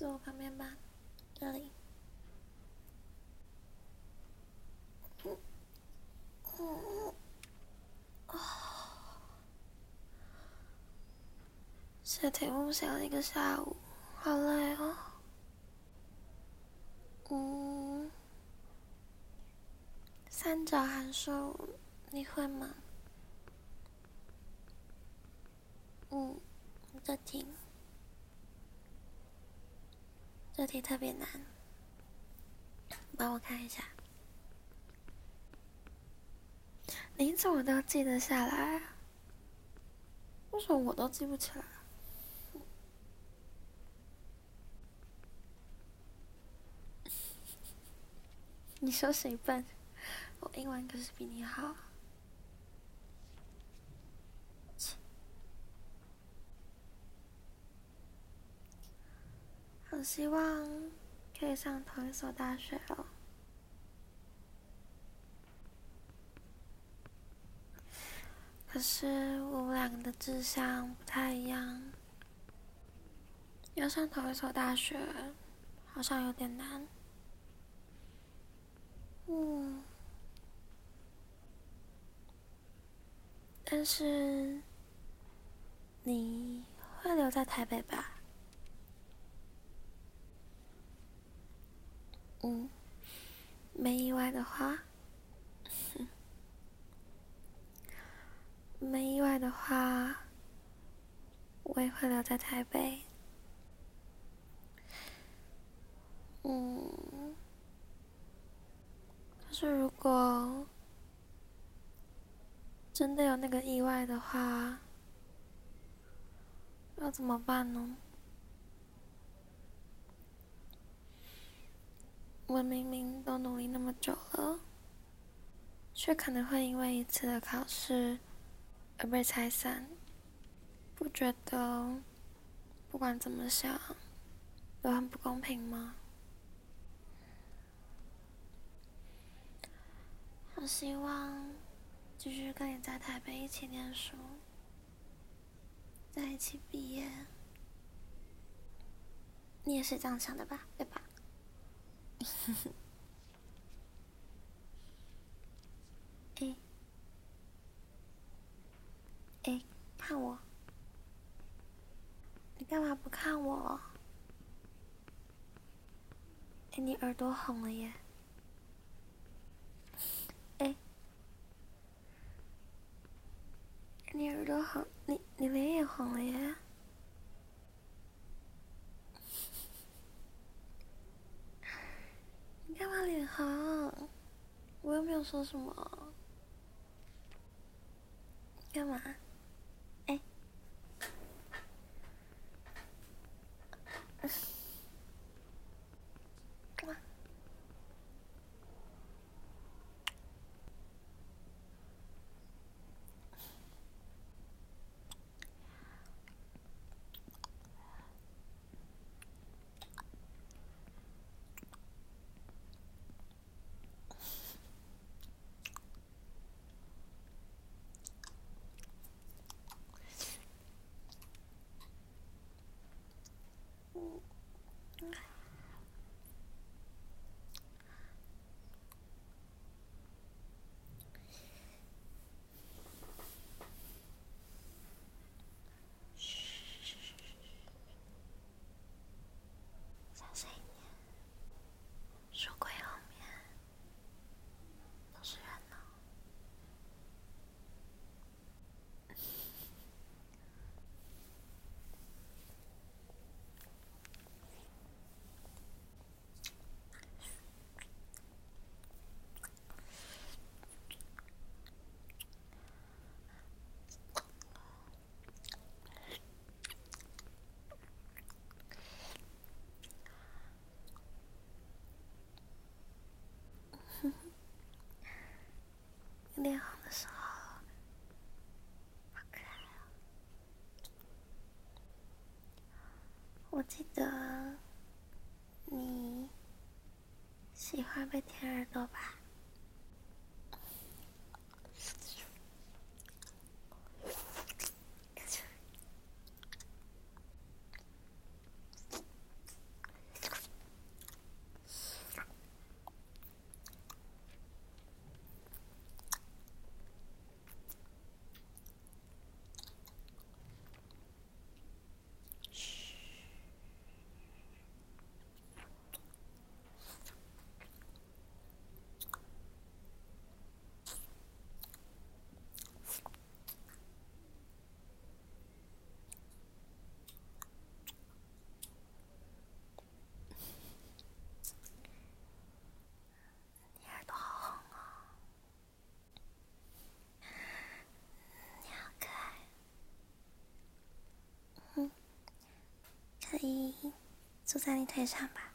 坐我旁边吧，这里。写题目写了一个下午，好累哦。嗯，三角函数你会吗？嗯，这题，这题特别难，帮我看一下。你怎么都记得下来？为什么我都记不起来？你说谁笨？我英文可是比你好。我希望可以上同一所大学哦。可是我们两个的志向不太一样，要上同一所大学好像有点难。嗯，但是你会留在台北吧？嗯，没意外的话，没意外的话，我也会留在台北。嗯。可是如果真的有那个意外的话，要怎么办呢？我明明都努力那么久了，却可能会因为一次的考试而被拆散，不觉得不管怎么想都很不公平吗？我希望继续跟你在台北一起念书，在一起毕业。你也是这样想的吧？对吧？哎，哎，看我！你干嘛不看我？哎，你耳朵红了耶！哎你耳朵红，你你脸也红了耶！你干嘛脸红？我又没说什么。干嘛？哎。脸红的时候，好可爱哦！我记得你喜欢被舔耳朵吧？起坐在你腿上吧。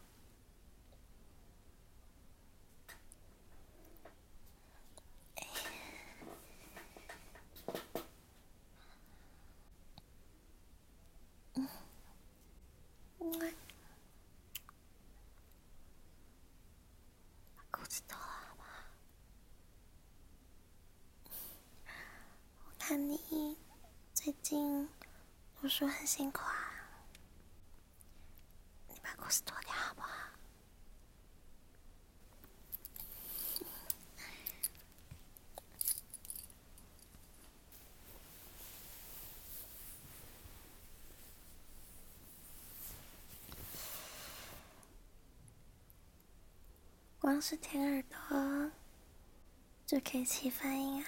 嗯。我看你最近读书很辛苦啊，你把裤子脱掉好不好？光是舔耳朵就可以起反应啊！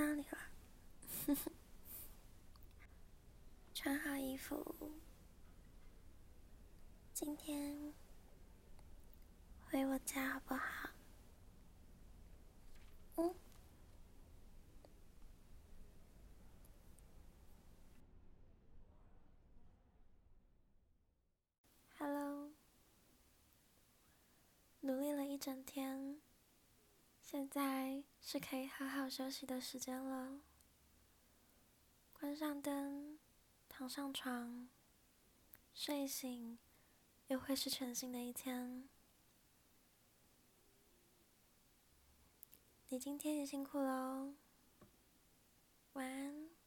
哪里了？穿好衣服，今天回我家好不好？嗯。Hello，努力了一整天。现在是可以好好休息的时间了。关上灯，躺上床，睡醒，又会是全新的一天。你今天也辛苦了哦，晚安。